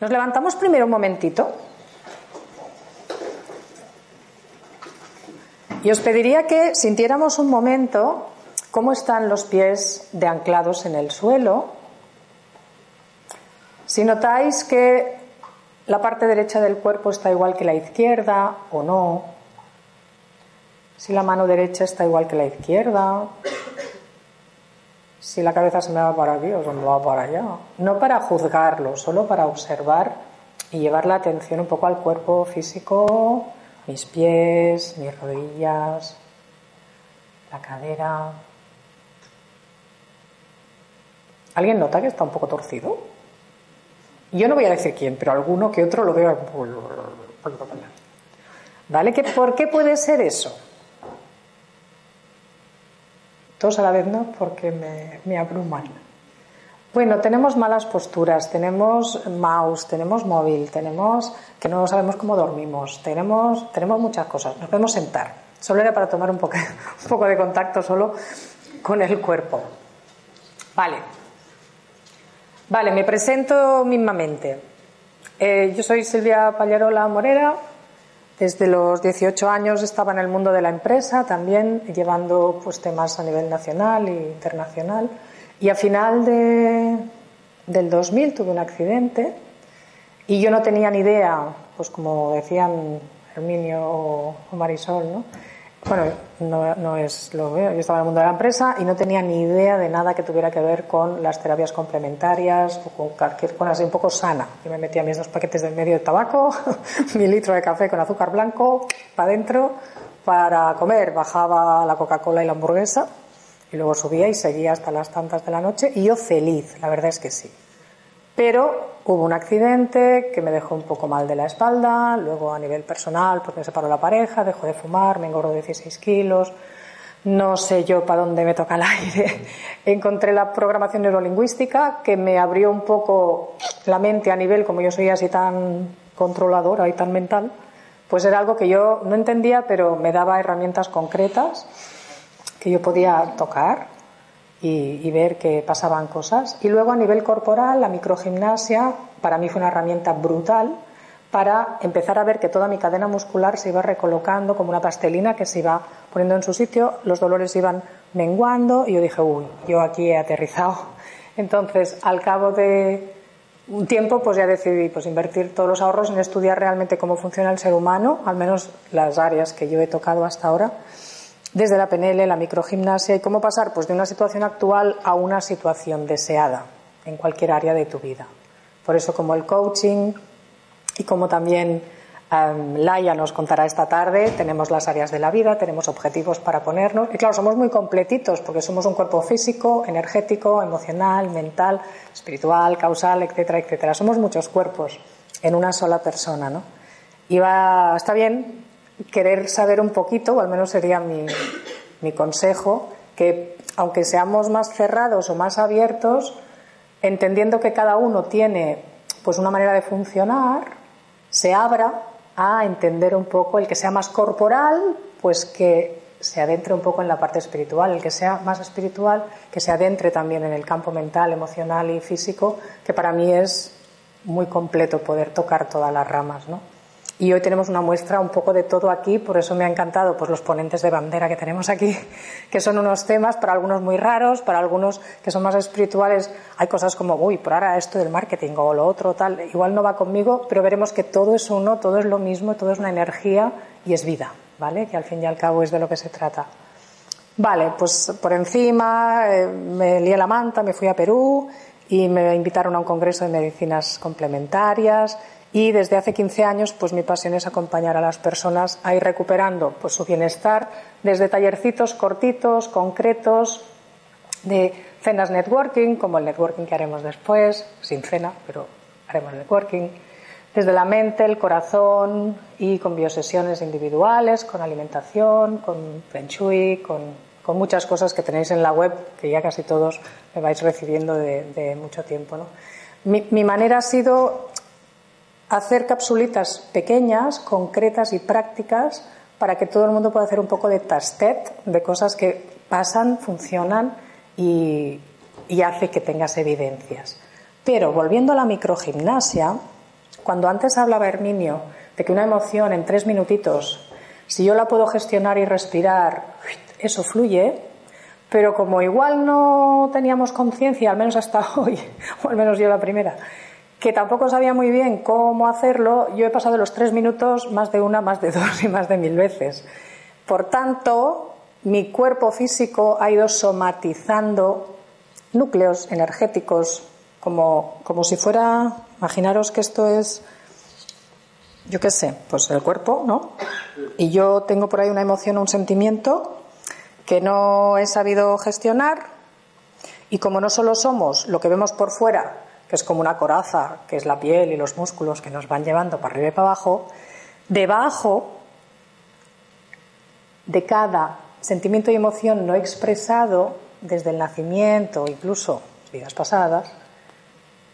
Nos levantamos primero un momentito. Y os pediría que sintiéramos un momento cómo están los pies de anclados en el suelo. Si notáis que la parte derecha del cuerpo está igual que la izquierda o no. Si la mano derecha está igual que la izquierda. Si la cabeza se me va para aquí o se me va para allá. No para juzgarlo, solo para observar y llevar la atención un poco al cuerpo físico, mis pies, mis rodillas, la cadera. ¿Alguien nota que está un poco torcido? Yo no voy a decir quién, pero alguno que otro lo veo. ¿Vale? ¿Por qué puede ser eso? Todos a la vez no, porque me, me abruman. Bueno, tenemos malas posturas, tenemos mouse, tenemos móvil, tenemos que no sabemos cómo dormimos, tenemos, tenemos muchas cosas. Nos podemos sentar. Solo era para tomar un poco, un poco de contacto solo con el cuerpo. Vale. Vale, me presento mismamente. Eh, yo soy Silvia Pallarola Morera, desde los 18 años estaba en el mundo de la empresa, también llevando pues, temas a nivel nacional e internacional. Y a final de, del 2000 tuve un accidente y yo no tenía ni idea, pues como decían Herminio o Marisol, ¿no? Bueno, no, es lo veo. Yo estaba en el mundo de la empresa y no tenía ni idea de nada que tuviera que ver con las terapias complementarias o con cualquier cosa así un poco sana. Yo me metía mis dos paquetes del medio de tabaco, mi litro de café con azúcar blanco para adentro para comer. Bajaba la Coca-Cola y la hamburguesa y luego subía y seguía hasta las tantas de la noche y yo feliz, la verdad es que sí. Pero hubo un accidente que me dejó un poco mal de la espalda, luego a nivel personal, porque me separó la pareja, dejó de fumar, me engordó 16 kilos, no sé yo para dónde me toca el aire. Encontré la programación neurolingüística que me abrió un poco la mente a nivel, como yo soy así tan controladora y tan mental, pues era algo que yo no entendía, pero me daba herramientas concretas que yo podía tocar y, ver que pasaban cosas. Y luego a nivel corporal, la microgimnasia para mí fue una herramienta brutal para empezar a ver que toda mi cadena muscular se iba recolocando como una pastelina que se iba poniendo en su sitio, los dolores iban menguando y yo dije, uy, yo aquí he aterrizado. Entonces, al cabo de un tiempo, pues ya decidí pues, invertir todos los ahorros en estudiar realmente cómo funciona el ser humano, al menos las áreas que yo he tocado hasta ahora desde la PNL, la microgimnasia y cómo pasar pues, de una situación actual a una situación deseada en cualquier área de tu vida. Por eso, como el coaching y como también um, Laia nos contará esta tarde, tenemos las áreas de la vida, tenemos objetivos para ponernos. Y claro, somos muy completitos porque somos un cuerpo físico, energético, emocional, mental, espiritual, causal, etcétera, etcétera. Somos muchos cuerpos en una sola persona, ¿no? Y va, está bien querer saber un poquito, o al menos sería mi, mi consejo, que aunque seamos más cerrados o más abiertos, entendiendo que cada uno tiene pues una manera de funcionar, se abra a entender un poco el que sea más corporal, pues que se adentre un poco en la parte espiritual, el que sea más espiritual, que se adentre también en el campo mental, emocional y físico, que para mí es muy completo poder tocar todas las ramas, ¿no? Y hoy tenemos una muestra un poco de todo aquí, por eso me ha encantado pues, los ponentes de bandera que tenemos aquí, que son unos temas para algunos muy raros, para algunos que son más espirituales. Hay cosas como, uy, por ahora esto del marketing o lo otro, tal, igual no va conmigo, pero veremos que todo es uno, todo es lo mismo, todo es una energía y es vida, ¿vale? Que al fin y al cabo es de lo que se trata. Vale, pues por encima eh, me lié la manta, me fui a Perú y me invitaron a un congreso de medicinas complementarias y desde hace 15 años pues mi pasión es acompañar a las personas a ir recuperando pues su bienestar desde tallercitos cortitos, concretos, de cenas networking, como el networking que haremos después, sin cena, pero haremos networking, desde la mente, el corazón y con biosesiones individuales, con alimentación, con feng shui, con, con muchas cosas que tenéis en la web, que ya casi todos me vais recibiendo de, mucho tiempo. ¿no? Mi, mi manera ha sido hacer capsulitas pequeñas, concretas y prácticas para que todo el mundo pueda hacer un poco de tastet de cosas que pasan, funcionan y, hace que tengas evidencias. Pero volviendo a la microgimnasia, cuando antes hablaba Herminio de que una emoción en tres minutitos, si yo la puedo gestionar y respirar, eso fluye, pero como igual no teníamos conciencia, al menos hasta hoy, o al menos yo la primera, que tampoco sabía muy bien cómo hacerlo, yo he pasado los tres minutos más de una, más de dos y más de mil veces. Por tanto, mi cuerpo físico ha ido somatizando núcleos energéticos como, como si fuera, imaginaros que esto es, yo qué sé, pues el cuerpo, ¿no? Y yo tengo por ahí una emoción, un sentimiento que no he sabido gestionar y como no solo somos lo que vemos por fuera, que es como una coraza, que es la piel y los músculos que nos van llevando para arriba y para abajo, debajo de cada sentimiento y emoción no expresado desde el nacimiento, incluso vidas pasadas,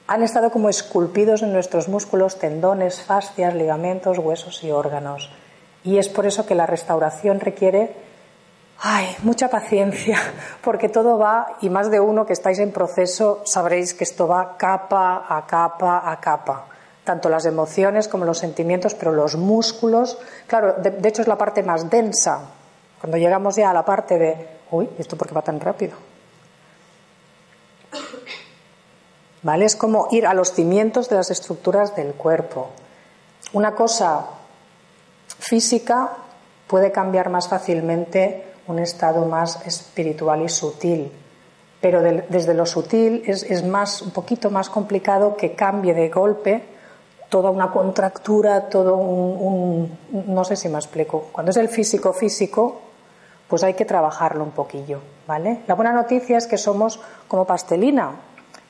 han estado como esculpidos en nuestros músculos, tendones, fascias, ligamentos, huesos y órganos. Y es por eso que la restauración requiere Ay, mucha paciencia, porque todo va, y más de uno que estáis en proceso, sabréis que esto va capa a capa a capa. Tanto las emociones como los sentimientos, pero los músculos, claro, de, hecho es la parte más densa. Cuando llegamos ya a la parte de, uy, ¿esto por qué va tan rápido? ¿Vale? Es como ir a los cimientos de las estructuras del cuerpo. Una cosa física puede cambiar más fácilmente un estado más espiritual y sutil. Pero desde lo sutil es, más, un poquito más complicado que cambie de golpe toda una contractura, todo un, no sé si me explico. Cuando es el físico físico, pues hay que trabajarlo un poquillo, ¿vale? La buena noticia es que somos como pastelina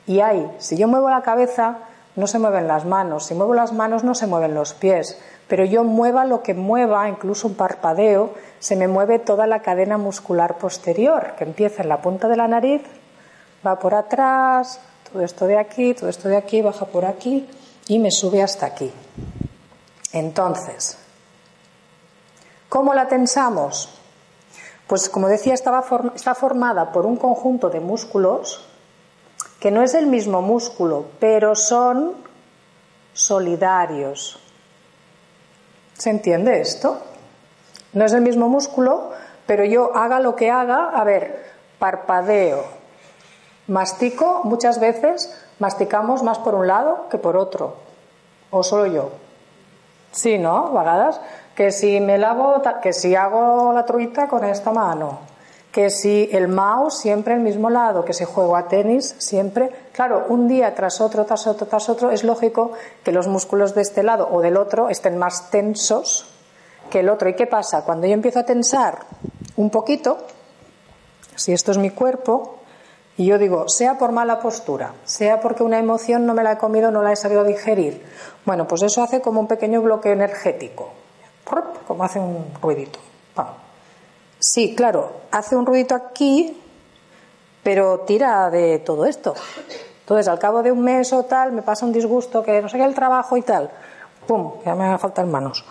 y hay, si yo muevo la cabeza, no se mueven las manos, si muevo las manos no se mueven los pies, pero yo mueva lo que mueva, incluso un parpadeo, se me mueve toda la cadena muscular posterior, que empieza en la punta de la nariz, va por atrás, todo esto de aquí, todo esto de aquí, baja por aquí y me sube hasta aquí. Entonces, ¿cómo la tensamos? Pues como decía, está formada por un conjunto de músculos que no es el mismo músculo, pero son solidarios. ¿Se entiende esto? No es el mismo músculo, pero yo haga lo que haga, a ver, parpadeo, mastico, muchas veces masticamos más por un lado que por otro, o solo yo. Sí, ¿no? Vagadas. Que si me lavo, que si hago la truita con esta mano, que si el mouse siempre el mismo lado, que si juego a tenis siempre, claro, un día tras otro, tras otro, tras otro, es lógico que los músculos de este lado o del otro estén más tensos que el otro. ¿Y qué pasa? Cuando yo empiezo a tensar un poquito, si esto es mi cuerpo, y yo digo, sea por mala postura, sea porque una emoción no me la he comido, no la he sabido digerir, bueno, pues eso hace como un pequeño bloque energético, como hace un ruidito. Sí, claro, hace un ruidito aquí, pero tira de todo esto. Entonces, al cabo de un mes o tal, me pasa un disgusto que no sé qué el trabajo y tal. ¡Pum! Ya me faltan manos.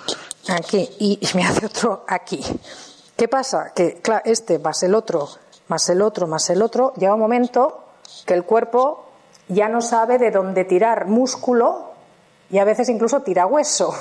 Aquí. Y me hace otro aquí. ¿Qué pasa? Que claro, este más el otro, más el otro, más el otro, llega un momento que el cuerpo ya no sabe de dónde tirar músculo y a veces incluso tira hueso,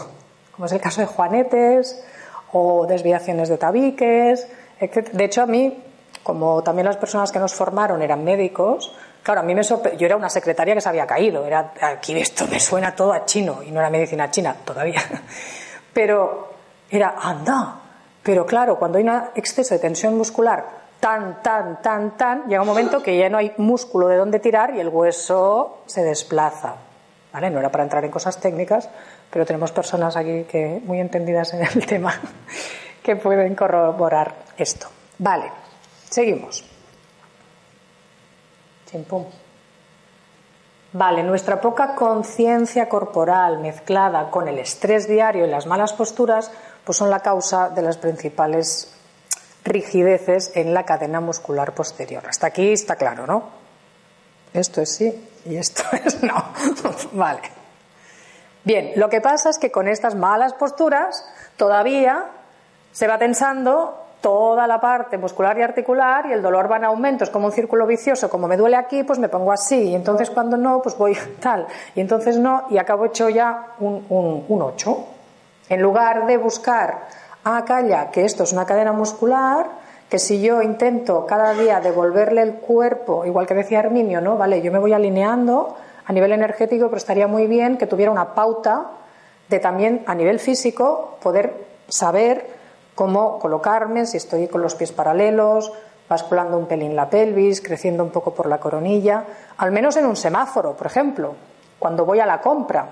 como es el caso de juanetes o desviaciones de tabiques, de hecho, a mí, como también las personas que nos formaron eran médicos, claro, a mí me Yo era una secretaria que se había caído. Era, aquí esto me suena todo a chino y no era medicina china todavía. Pero era, anda. Pero claro, cuando hay un exceso de tensión muscular tan, tan, tan, tan, llega un momento que ya no hay músculo de dónde tirar y el hueso se desplaza. ¿Vale? No era para entrar en cosas técnicas, pero tenemos personas aquí que muy entendidas en el tema que pueden corroborar esto. Vale, seguimos. Chimpum. Vale, nuestra poca conciencia corporal mezclada con el estrés diario y las malas posturas, pues son la causa de las principales rigideces en la cadena muscular posterior. Hasta aquí está claro, ¿no? Esto es sí y esto es no. vale. Bien, lo que pasa es que con estas malas posturas todavía se va tensando toda la parte muscular y articular y el dolor va en aumento, es como un círculo vicioso, como me duele aquí, pues me pongo así, y entonces cuando no, pues voy tal, y entonces no, y acabo hecho ya un, un, un 8. En lugar de buscar, ah, calla, que esto es una cadena muscular, que si yo intento cada día devolverle el cuerpo, igual que decía Herminio, ¿no? Vale, yo me voy alineando a nivel energético, pero estaría muy bien que tuviera una pauta de también a nivel físico poder saber cómo colocarme, si estoy con los pies paralelos, basculando un pelín la pelvis, creciendo un poco por la coronilla, al menos en un semáforo, por ejemplo, cuando voy a la compra.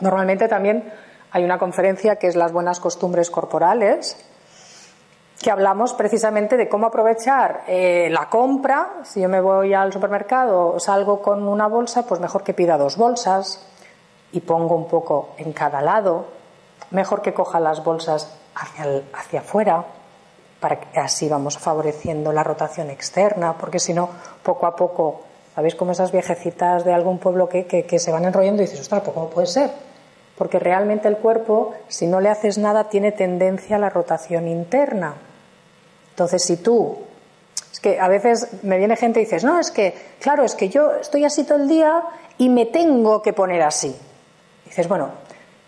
Normalmente también hay una conferencia que es las buenas costumbres corporales, que hablamos precisamente de cómo aprovechar eh, la compra. Si yo me voy al supermercado, salgo con una bolsa, pues mejor que pida dos bolsas y pongo un poco en cada lado. Mejor que coja las bolsas hacia, hacia afuera, para que así vamos favoreciendo la rotación externa, porque si no, poco a poco, ¿sabéis como esas viejecitas de algún pueblo que, que, se van enrollando y dices, ostras, ¿cómo puede ser? Porque realmente el cuerpo, si no le haces nada, tiene tendencia a la rotación interna. Entonces, si tú es que a veces me viene gente y dices, no, es que, claro, es que yo estoy así todo el día y me tengo que poner así. dices, bueno,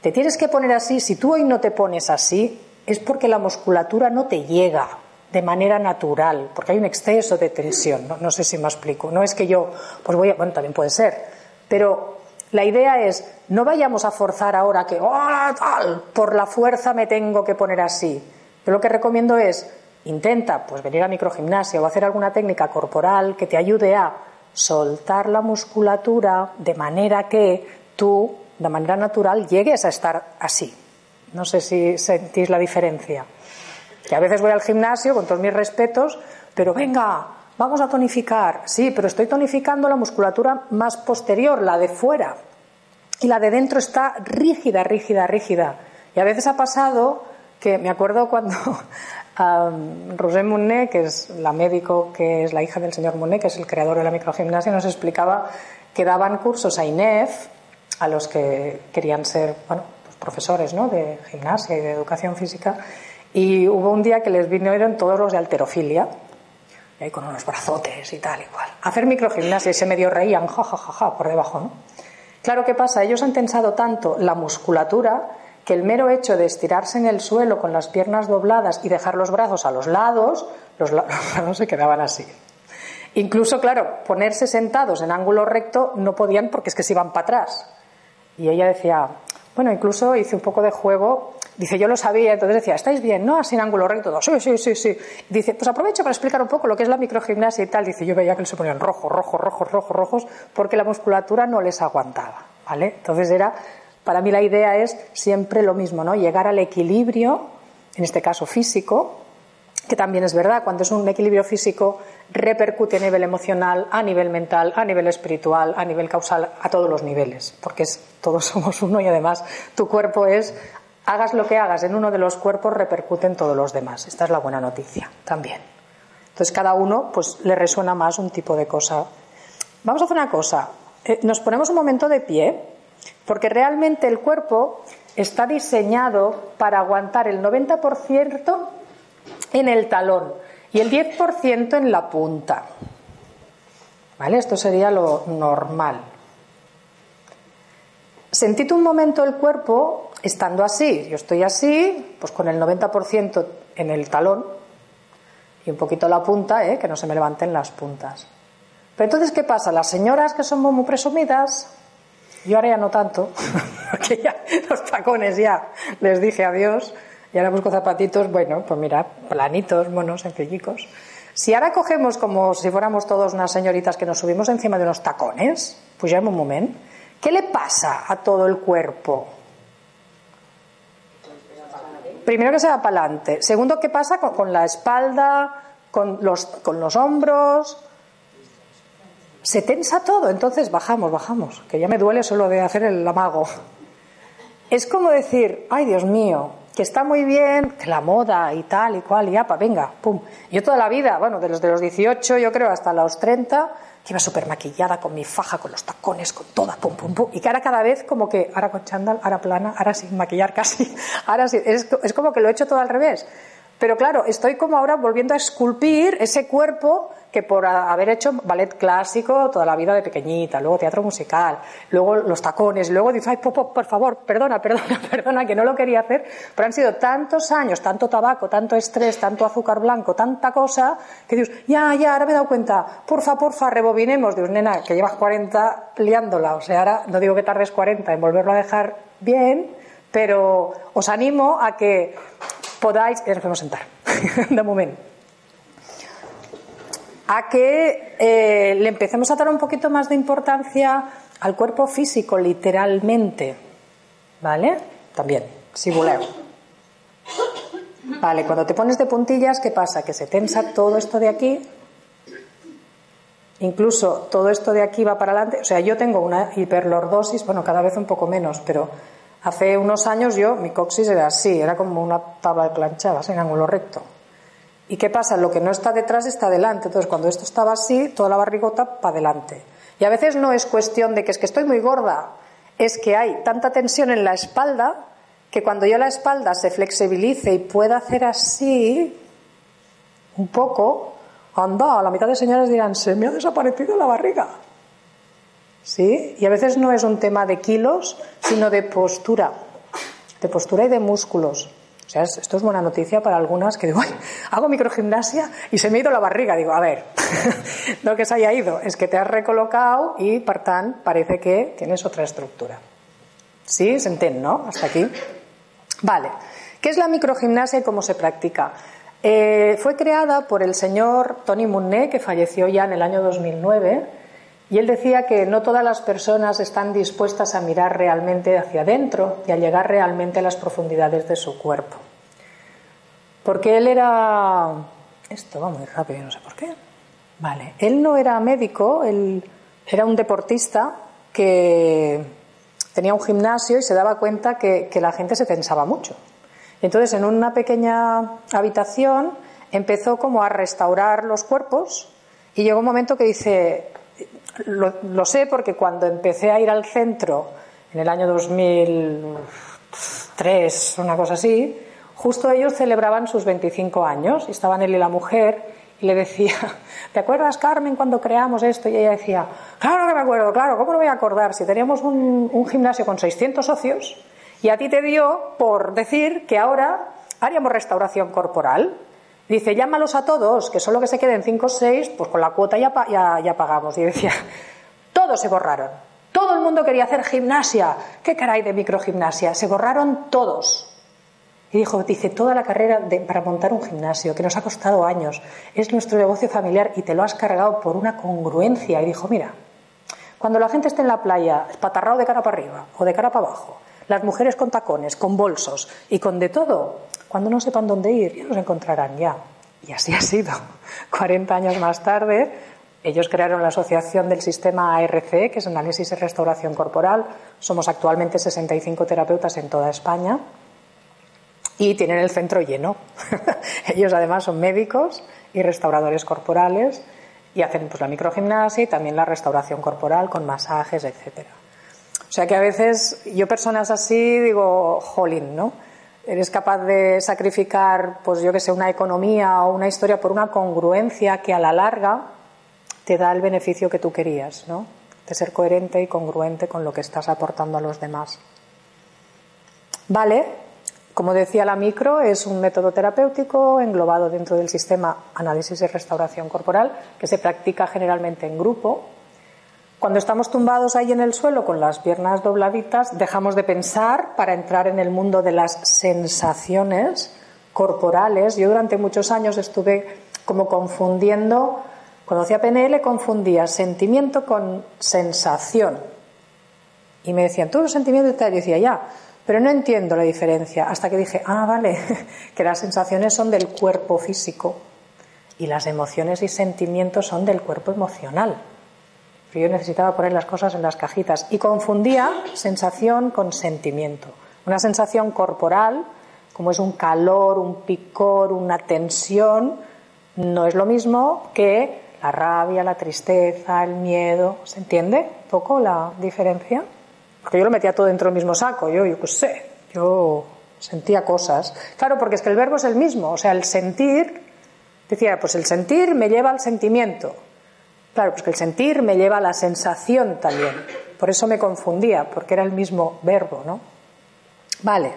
te tienes que poner así, si tú hoy no te pones así, es porque la musculatura no te llega de manera natural, porque hay un exceso de tensión. No, sé si me explico. No es que yo, pues voy a, bueno, también puede ser, pero la idea es, no vayamos a forzar ahora que, oh, tal, por la fuerza me tengo que poner así. Yo lo que recomiendo es, intenta pues venir a microgimnasia o hacer alguna técnica corporal que te ayude a soltar la musculatura de manera que tú, de manera natural, llegues a estar así. No sé si sentís la diferencia. Que a veces voy al gimnasio con todos mis respetos, pero venga, vamos a tonificar. Sí, pero estoy tonificando la musculatura más posterior, la de fuera. Y la de dentro está rígida, rígida, rígida. Y a veces ha pasado que me acuerdo cuando Rosé Monet, que es la médico que es la hija del señor Monet, que es el creador de la microgimnasia, nos explicaba que daban cursos a INEF a los que querían ser, bueno, profesores ¿no? de gimnasia y de educación física, y hubo un día que les vinieron todos los de alterofilia, y ahí con unos brazotes y tal, a hacer microgimnasia y se medio reían, ja, ja, ja, ja, por debajo, ¿no? Claro, ¿qué pasa? Ellos han tensado tanto la musculatura que el mero hecho de estirarse en el suelo con las piernas dobladas y dejar los brazos a los lados, los, los brazos se quedaban así. Incluso, claro, ponerse sentados en ángulo recto no podían porque es que se iban para atrás. Y ella decía, bueno, incluso hice un poco de juego. Dice, yo lo sabía, entonces decía, ¿estáis bien? ¿No? Así en ángulo recto. Sí, sí, sí, sí. Dice, pues aprovecho para explicar un poco lo que es la microgimnasia y tal. Dice, yo veía que se ponían rojos, rojos, rojos, rojos, rojos, porque la musculatura no les aguantaba. ¿Vale? Entonces era, para mí la idea es siempre lo mismo, ¿no? Llegar al equilibrio, en este caso físico, que también es verdad, cuando es un equilibrio físico repercute a nivel emocional, a nivel mental, a nivel espiritual, a nivel causal, a todos los niveles, porque es, todos somos uno y además tu cuerpo es, hagas lo que hagas en uno de los cuerpos, repercute en todos los demás. Esta es la buena noticia también. Entonces cada uno pues le resuena más un tipo de cosa. Vamos a hacer una cosa, eh, nos ponemos un momento de pie, porque realmente el cuerpo está diseñado para aguantar el 90% en el talón y el 10% en la punta. ¿Vale? Esto sería lo normal. Sentid un momento el cuerpo estando así. Yo estoy así, pues con el 90% en el talón y un poquito la punta, ¿eh? que no se me levanten las puntas. Pero entonces, ¿qué pasa? Las señoras que son muy presumidas, yo ahora ya no tanto, porque ya los tacones ya les dije adiós, y ahora busco zapatitos, bueno, pues mira, planitos, monos, sencillicos. Si ahora cogemos como si fuéramos todos unas señoritas que nos subimos encima de unos tacones, pues ya en un momento, ¿Qué le pasa a todo el cuerpo? Primero que se va para adelante. Segundo, ¿qué pasa con, la espalda, con los, con los hombros? Se tensa todo. Entonces bajamos, bajamos. Que ya me duele solo de hacer el amago. Es como decir, ay Dios mío, que está muy bien, que la moda y tal y cual, y apa, venga, pum. Yo toda la vida, bueno, desde los 18 yo creo hasta los 30, que iba súper maquillada con mi faja, con los tacones, con toda, pum, pum, pum. Y que ahora cada vez como que, ahora con chándal, ahora plana, ahora sin maquillar casi, ahora sí, es, es como que lo he hecho todo al revés. Pero claro, estoy como ahora volviendo a esculpir ese cuerpo que por haber hecho ballet clásico toda la vida de pequeñita, luego teatro musical, luego los tacones, luego dices, ay, por favor, perdona, perdona, perdona, que no lo quería hacer, pero han sido tantos años, tanto tabaco, tanto estrés, tanto azúcar blanco, tanta cosa, que dices, ya, ya, ahora me he dado cuenta, porfa, porfa, rebobinemos, Dios, nena, que llevas 40 liándola, o sea, ahora no digo que tardes 40 en volverlo a dejar bien, pero os animo a que podáis, ya nos podemos sentar, de momento a que eh, le empecemos a dar un poquito más de importancia al cuerpo físico, literalmente. ¿Vale? También, si voleu. Vale, cuando te pones de puntillas, ¿qué pasa? Que se tensa todo esto de aquí. Incluso todo esto de aquí va para adelante. O sea, yo tengo una hiperlordosis, bueno, cada vez un poco menos, pero hace unos años yo, mi coxis era así, era como una tabla de planchadas en ángulo recto. ¿Y qué pasa? Lo que no está detrás está delante. Entonces, cuando esto estaba así, toda la barrigota para adelante. Y a veces no es cuestión de que es que estoy muy gorda, es que hay tanta tensión en la espalda que cuando yo la espalda se flexibilice y pueda hacer así, un poco, anda, la mitad de señores dirán, se me ha desaparecido la barriga. ¿Sí? Y a veces no es un tema de kilos, sino de postura, de postura y de músculos esto es buena noticia para algunas que digo, hago microgimnasia y se me ha ido la barriga. Digo, a ver, no que se haya ido, es que te has recolocado y, per parece que tienes otra estructura. ¿Sí? ¿Se no? Hasta aquí. Vale. ¿Qué es la microgimnasia y cómo se practica? Eh, fue creada por el señor Tony Munné, que falleció ya en el año 2009, y él decía que no todas las personas están dispuestas a mirar realmente hacia adentro y a llegar realmente a las profundidades de su cuerpo. Porque él era. Esto va muy rápido, no sé por qué. Vale. Él no era médico, él era un deportista que tenía un gimnasio y se daba cuenta que, que la gente se tensaba mucho. Entonces, en una pequeña habitación empezó como a restaurar los cuerpos y llegó un momento que dice, lo, sé porque cuando empecé a ir al centro en el año 2003, una cosa así, justo ellos celebraban sus 25 años y estaban él y la mujer y le decía, ¿te acuerdas Carmen cuando creamos esto? Y ella decía, claro que me acuerdo, claro, ¿cómo no voy a acordar si teníamos un, un gimnasio con 600 socios y a ti te dio por decir que ahora haríamos restauración corporal? Dice, llámalos a todos, que solo que se queden cinco o seis, pues con la cuota ya, ya, ya pagamos. Y decía, todos se borraron. Todo el mundo quería hacer gimnasia. ¿Qué caray de microgimnasia? Se borraron todos. Y dijo, dice, toda la carrera para montar un gimnasio, que nos ha costado años, es nuestro negocio familiar y te lo has cargado por una congruencia. Y dijo, mira, cuando la gente esté en la playa, espatarrado de cara para arriba o de cara para abajo, las mujeres con tacones, con bolsos y con de todo, cuando no sepan dónde ir, ya nos encontrarán ya. Y así ha sido. 40 años más tarde, ellos crearon la Asociación del Sistema ARC, que es Análisis y Restauración Corporal. Somos actualmente 65 terapeutas en toda España y tienen el centro lleno. ellos además son médicos y restauradores corporales y hacen pues la microgimnasia y también la restauración corporal con masajes, etcétera. O sea que a veces yo personas así digo, jolín, ¿no? Eres capaz de sacrificar, pues yo que sé, una economía o una historia por una congruencia que a la larga te da el beneficio que tú querías, ¿no? De ser coherente y congruente con lo que estás aportando a los demás. Vale, como decía la micro, es un método terapéutico englobado dentro del sistema análisis y restauración corporal que se practica generalmente en grupo cuando estamos tumbados ahí en el suelo con las piernas dobladitas, dejamos de pensar para entrar en el mundo de las sensaciones corporales. Yo durante muchos años estuve como confundiendo, cuando hacía PNL confundía sentimiento con sensación. Y me decían, todos los sentimientos y tal. Yo decía, ya, pero no entiendo la diferencia. Hasta que dije, ah, vale, que las sensaciones son del cuerpo físico y las emociones y sentimientos son del cuerpo emocional. Pero yo necesitaba poner las cosas en las cajitas y confundía sensación con sentimiento. Una sensación corporal, como es un calor, un picor, una tensión, no es lo mismo que la rabia, la tristeza, el miedo. ¿Se entiende un poco la diferencia? Porque yo lo metía todo dentro del mismo saco, yo, yo qué sé, yo sentía cosas. Claro, porque es que el verbo es el mismo, o sea, el sentir, decía, pues el sentir me lleva al sentimiento. Claro, pues que el sentir me lleva a la sensación también. Por eso me confundía, porque era el mismo verbo, ¿no? Vale.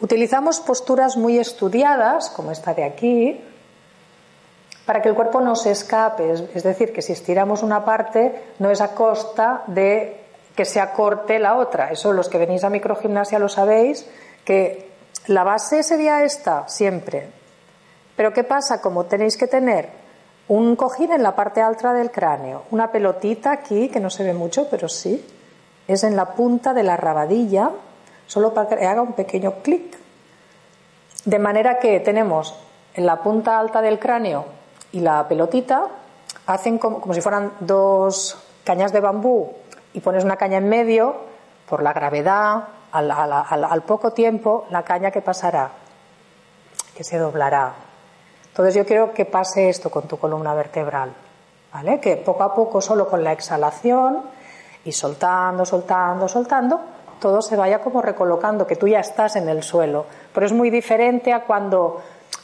Utilizamos posturas muy estudiadas, como esta de aquí, para que el cuerpo no se escape. Es decir, que si estiramos una parte, no es a costa de que se acorte la otra. Eso los que venís a microgimnasia lo sabéis, que la base sería esta siempre. Pero ¿qué pasa? Como tenéis que tener un cojín en la parte alta del cráneo, una pelotita aquí, que no se ve mucho, pero sí, es en la punta de la rabadilla, solo para que haga un pequeño clic. De manera que tenemos en la punta alta del cráneo y la pelotita, hacen como, como si fueran dos cañas de bambú y pones una caña en medio, por la gravedad, al, poco tiempo, la caña que pasará, que se doblará. Entonces yo quiero que pase esto con tu columna vertebral, ¿vale? Que poco a poco, solo con la exhalación y soltando, soltando, soltando, todo se vaya como recolocando, que tú ya estás en el suelo. Pero es muy diferente a cuando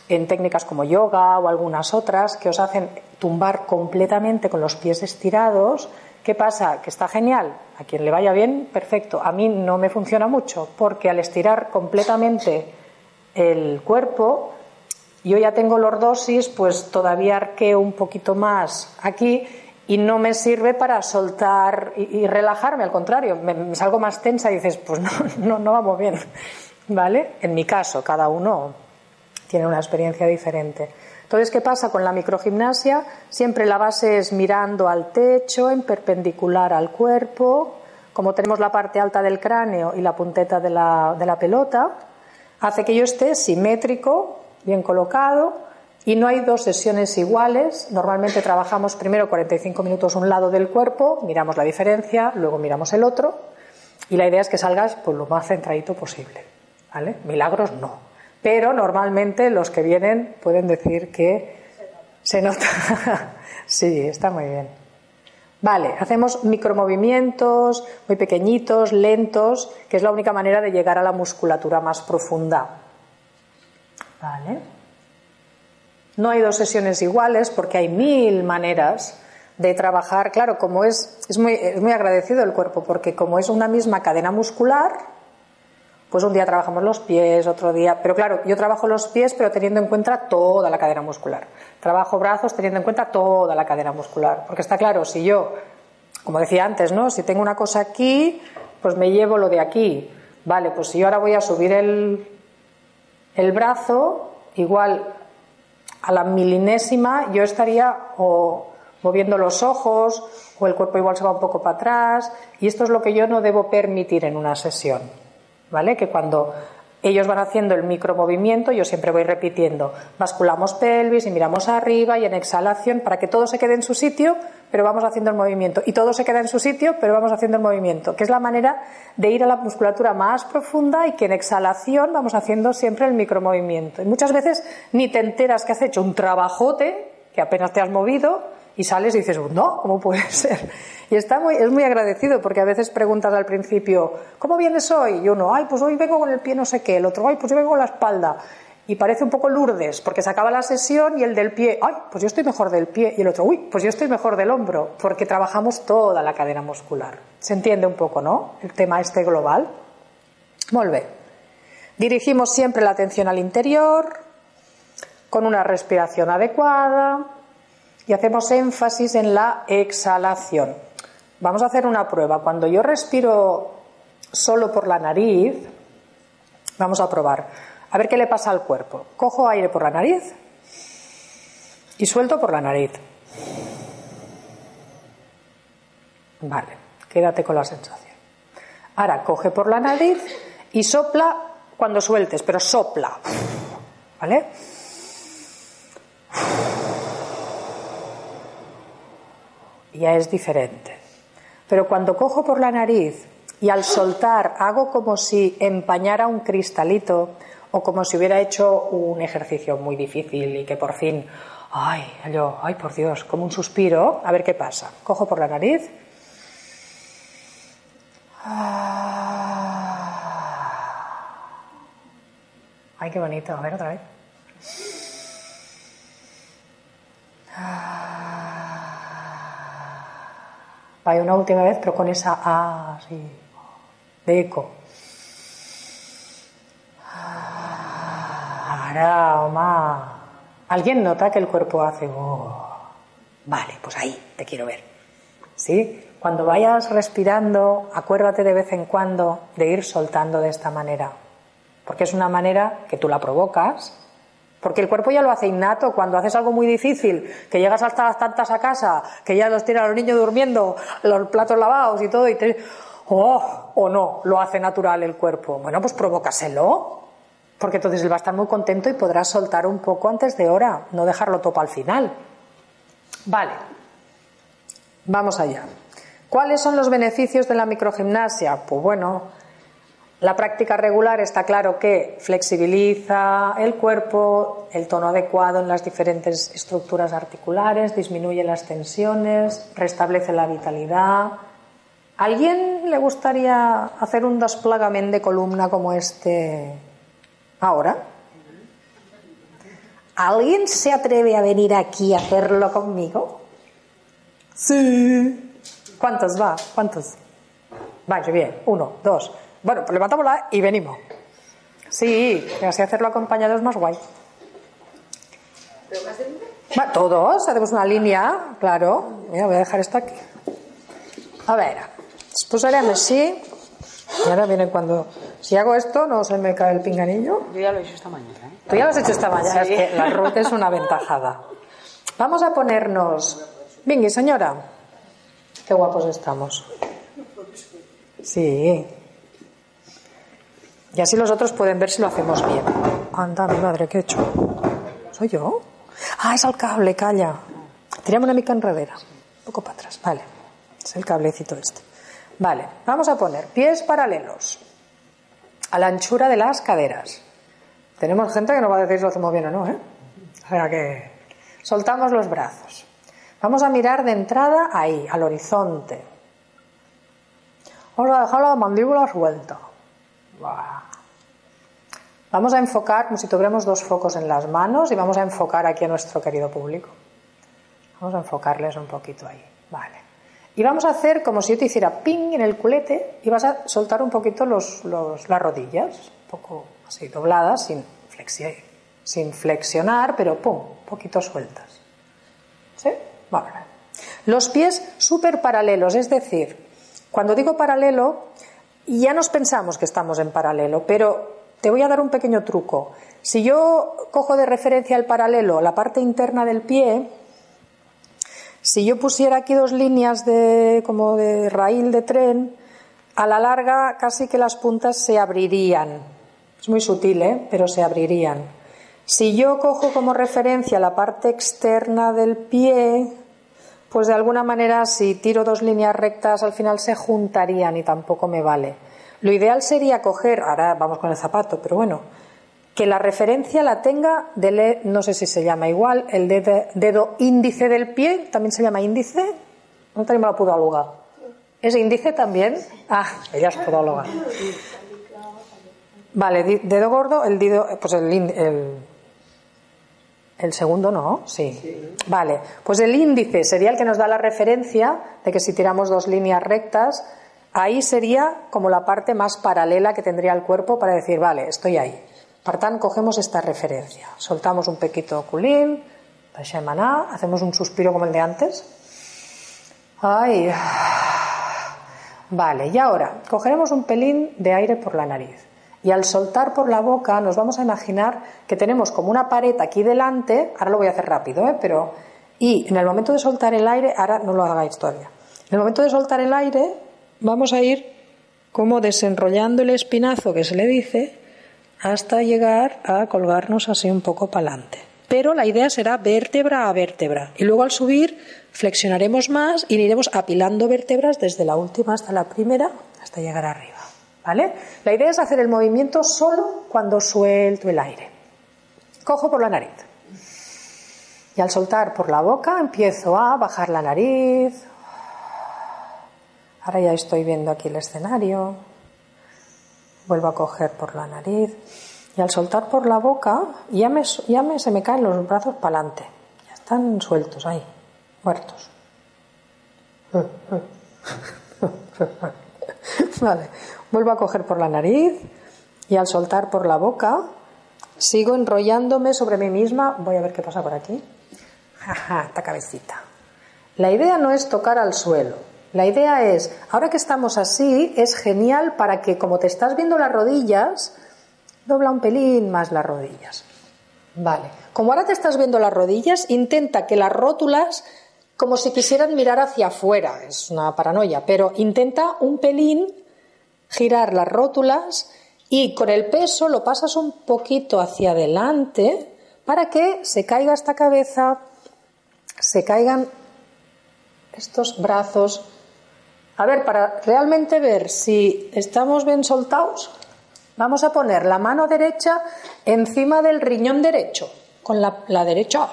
en técnicas como yoga o algunas otras que os hacen tumbar completamente con los pies estirados ¿Qué pasa? Que está genial. A quien le vaya bien, perfecto. A mí no me funciona mucho porque al estirar completamente el cuerpo, yo ya tengo lordosis, pues todavía arqueo un poquito más aquí y no me sirve para soltar y, relajarme, al contrario, me, salgo más tensa y dices, pues no, no, no vamos bien. ¿Vale? En mi caso, cada uno tiene una experiencia diferente. Entonces, ¿qué pasa con la microgimnasia? Siempre la base es mirando al techo, en perpendicular al cuerpo. Como tenemos la parte alta del cráneo y la punteta de la, de la pelota, hace que yo esté simétrico, bien colocado, y no hay dos sesiones iguales. Normalmente trabajamos primero 45 minutos un lado del cuerpo, miramos la diferencia, luego miramos el otro, y la idea es que salgas pues, lo más centradito posible. ¿vale? Milagros no. Pero normalmente los que vienen pueden decir que se nota. sí, está muy bien. Vale, hacemos micromovimientos muy pequeñitos, lentos, que es la única manera de llegar a la musculatura más profunda. Vale. No hay dos sesiones iguales porque hay mil maneras de trabajar. Claro, como es, es muy, es muy agradecido el cuerpo, porque como es una misma cadena muscular, pues un día trabajamos los pies, otro día. Pero claro, yo trabajo los pies, pero teniendo en cuenta toda la cadena muscular. Trabajo brazos teniendo en cuenta toda la cadena muscular. Porque está claro, si yo, como decía antes, ¿no? Si tengo una cosa aquí, pues me llevo lo de aquí. Vale, pues si yo ahora voy a subir el, el brazo, igual a la milinésima yo estaría o moviendo los ojos o el cuerpo igual se va un poco para atrás y esto es lo que yo no debo permitir en una sesión. ¿vale? Que cuando ellos van haciendo el micromovimiento, yo siempre voy repitiendo, basculamos pelvis y miramos arriba y en exhalación para que todo se quede en su sitio, pero vamos haciendo el movimiento. Y todo se queda en su sitio, pero vamos haciendo el movimiento, que es la manera de ir a la musculatura más profunda y que en exhalación vamos haciendo siempre el micromovimiento. Y muchas veces ni te enteras que has hecho un trabajote, que apenas te has movido, y sales y dices, no, ¿cómo puede ser? Y está muy, es muy agradecido porque a veces preguntas al principio, ¿cómo vienes hoy? Y uno, ay, pues hoy vengo con el pie no sé qué, el otro, ay, pues yo vengo con la espalda. Y parece un poco Lourdes, porque se acaba la sesión y el del pie, ay, pues yo estoy mejor del pie. Y el otro, uy, pues yo estoy mejor del hombro, porque trabajamos toda la cadena muscular. Se entiende un poco, ¿no? El tema este global. Vuelve. Dirigimos siempre la atención al interior, con una respiración adecuada, y hacemos énfasis en la exhalación. Vamos a hacer una prueba. Cuando yo respiro solo por la nariz, vamos a probar. A ver qué le pasa al cuerpo. Cojo aire por la nariz y suelto por la nariz. Vale, quédate con la sensación. Ahora coge por la nariz y sopla cuando sueltes, pero sopla. ¿Vale? Ya es diferente. Pero cuando cojo por la nariz y al soltar hago como si empañara un cristalito o como si hubiera hecho un ejercicio muy difícil y que por fin, ay, yo, ay por Dios, como un suspiro, a ver qué pasa. Cojo por la nariz. Ay, qué bonito, a ver otra vez. Vaya una última vez, pero con esa A de eco. Arama. ¿Alguien nota que el cuerpo hace? Oh. Vale, pues ahí te quiero ver. ¿Sí? Cuando vayas respirando, acuérdate de vez en cuando de ir soltando de esta manera. Porque es una manera que tú la provocas. Porque el cuerpo ya lo hace innato. Cuando haces algo muy difícil, que llegas hasta las tantas a casa, que ya los tiene a los niños durmiendo, los platos lavados y todo, y te. ¡Oh! O no, lo hace natural el cuerpo. Bueno, pues provócaselo. Porque entonces él va a estar muy contento y podrás soltar un poco antes de hora, no dejarlo todo al final. Vale, vamos allá. ¿Cuáles son los beneficios de la microgimnasia? Pues bueno, la práctica regular está claro que flexibiliza el cuerpo, el tono adecuado en las diferentes estructuras articulares, disminuye las tensiones, restablece la vitalidad. ¿Alguien le gustaría hacer un desplegamiento de columna como este ahora? ¿Alguien se atreve a venir aquí a hacerlo conmigo? Sí. ¿Cuántos va? ¿Cuántos? Vaya, bien. Uno, dos. Bueno, pues levantamos la y venimos. Sí, así hacerlo acompañado es más guay. Va, todos, hacemos una línea, claro. Mira, voy a dejar esto aquí. A ver, después haremos así. Y ahora viene cuando. Si hago esto, no se me cae el pinganillo. Yo ya lo he hecho esta mañana. ¿eh? Tú ya lo has hecho esta mañana. Es que la ruta es una ventajada. Vamos a ponernos. Vingui, señora. Qué guapos estamos. Sí. Y así los otros pueden ver si lo hacemos bien. Anda, mi madre, ¿qué he hecho? ¿Soy yo? Ah, es el cable, calla. Tirame una mica enredera. Un poco para atrás. Vale. Es el cablecito este. Vale. Vamos a poner pies paralelos. A la anchura de las caderas. Tenemos gente que nos va a decir si lo hacemos bien o no, ¿eh? O sea que. Soltamos los brazos. Vamos a mirar de entrada ahí, al horizonte. Vamos a dejar la mandíbula suelta. Vamos a enfocar como si tuviéramos dos focos en las manos y vamos a enfocar aquí a nuestro querido público. Vamos a enfocarles un poquito ahí. Vale. Y vamos a hacer como si yo te hiciera ping en el culete y vas a soltar un poquito los, los, las rodillas, un poco así dobladas, sin, flexi sin flexionar, pero pum, un poquito sueltas. ¿Sí? Vale. Los pies súper paralelos, es decir, cuando digo paralelo, ya nos pensamos que estamos en paralelo, pero te voy a dar un pequeño truco. Si yo cojo de referencia el paralelo la parte interna del pie, si yo pusiera aquí dos líneas de como de raíl de tren, a la larga casi que las puntas se abrirían. Es muy sutil, ¿eh? pero se abrirían. Si yo cojo como referencia la parte externa del pie, pues de alguna manera si tiro dos líneas rectas al final se juntarían y tampoco me vale. Lo ideal sería coger, ahora vamos con el zapato, pero bueno, que la referencia la tenga del, no sé si se llama igual, el dedo, dedo índice del pie, también se llama índice, no tenemos la podóloga. ¿Es índice también? Ah, ella es podóloga. Vale, dedo gordo, el dedo, pues el, el, el segundo no, sí. Vale, pues el índice sería el que nos da la referencia de que si tiramos dos líneas rectas, ahí sería como la parte más paralela que tendría el cuerpo para decir, vale, estoy ahí. Per tant, cogemos esta referencia. Soltamos un pequito culín, hacemos un suspiro como el de antes. Ay. Vale, y ahora cogeremos un pelín de aire por la nariz. Y al soltar por la boca nos vamos a imaginar que tenemos como una pared aquí delante, ahora lo voy a hacer rápido, ¿eh? pero y en el momento de soltar el aire, ahora no lo hagáis todavía. En el momento de soltar el aire, vamos a ir como desenrollando el espinazo que se le dice hasta llegar a colgarnos así un poco para adelante. Pero la idea será vértebra a vértebra y luego al subir flexionaremos más y iremos apilando vértebras desde la última hasta la primera hasta llegar arriba. ¿Vale? La idea es hacer el movimiento solo cuando suelto el aire. Cojo por la nariz. Y al soltar por la boca empiezo a bajar la nariz. Ahora ya estoy viendo aquí el escenario. Vuelvo a coger por la nariz. Y al soltar por la boca, ya, me, ya me, se me caen los brazos para adelante. Ya están sueltos ahí, muertos. vale. Vuelvo a coger por la nariz y al soltar por la boca, sigo enrollándome sobre mí misma. Voy a ver qué pasa por aquí. Esta cabecita. La idea no es tocar al suelo. La idea es, ahora que estamos así, es genial para que, como te estás viendo las rodillas, dobla un pelín más las rodillas. Vale. Como ahora te estás viendo las rodillas, intenta que las rótulas, como si quisieran mirar hacia afuera, es una paranoia, pero intenta un pelín girar las rótulas y con el peso lo pasas un poquito hacia adelante para que se caiga esta cabeza, se caigan estos brazos. A ver, para realmente ver si estamos bien soltados, vamos a poner la mano derecha encima del riñón derecho, con la, la derecha,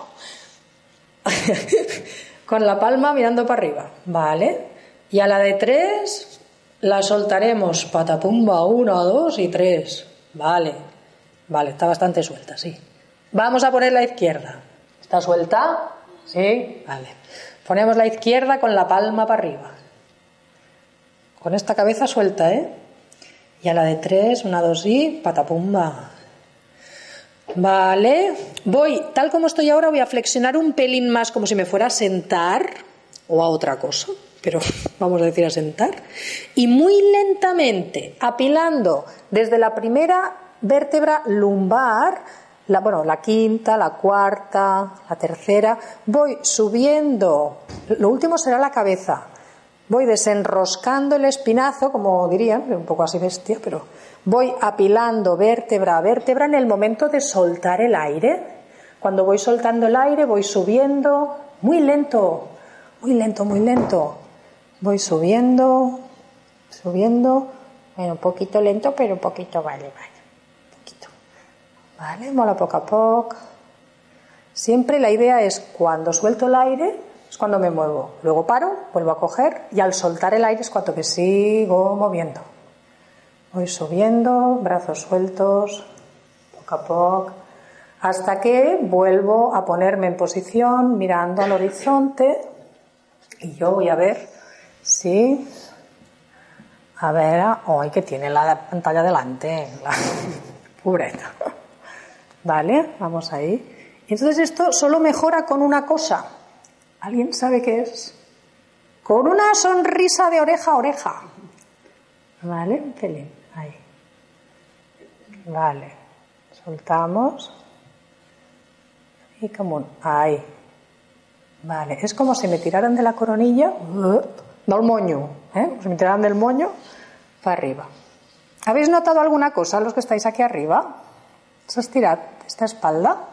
con la palma mirando para arriba, ¿vale? Y a la de tres, la soltaremos patapumba, uno, dos y tres. Vale, vale, está bastante suelta, sí. Vamos a poner la izquierda. ¿Está suelta? Sí, vale. Ponemos la izquierda con la palma para arriba. Con esta cabeza suelta, ¿eh? Y a la de tres, una, dos y patapumba. Vale. Voy, tal como estoy ahora, voy a flexionar un pelín más como si me fuera a sentar o a otra cosa pero vamos a decir a sentar, y muy lentamente, apilando desde la primera vértebra lumbar, bueno, la quinta, la cuarta, la tercera, voy subiendo, lo último será la cabeza, voy desenroscando el espinazo, como dirían, un poco así bestia, pero voy apilando vértebra a vértebra en el momento de soltar el aire. Cuando voy soltando el aire, voy subiendo muy lento, muy lento, muy lento. Voy subiendo, subiendo, bueno, un poquito lento, pero un poquito, vale, vale, un poquito. Vale, mola poco a poco. Siempre la idea es cuando suelto el aire, es cuando me muevo. Luego paro, vuelvo a coger y al soltar el aire es cuando me sigo moviendo. Voy subiendo, brazos sueltos, poco a poco, hasta que vuelvo a ponerme en posición mirando al horizonte y yo voy a ver Sí. A ver, hoy que tiene la pantalla delante, la pobreta. Vale, vamos ahí. Entonces esto solo mejora con una cosa. ¿Alguien sabe qué es? Con una sonrisa de oreja a oreja. ¿Vale? Un pelín. Ahí. Vale. Soltamos. Y como Ahí. Vale. Es como si me tiraran de la coronilla no el moño, ¿eh? Os me del moño para arriba. ¿Habéis notado alguna cosa los que estáis aquí arriba? ¿Se estirad esta espalda?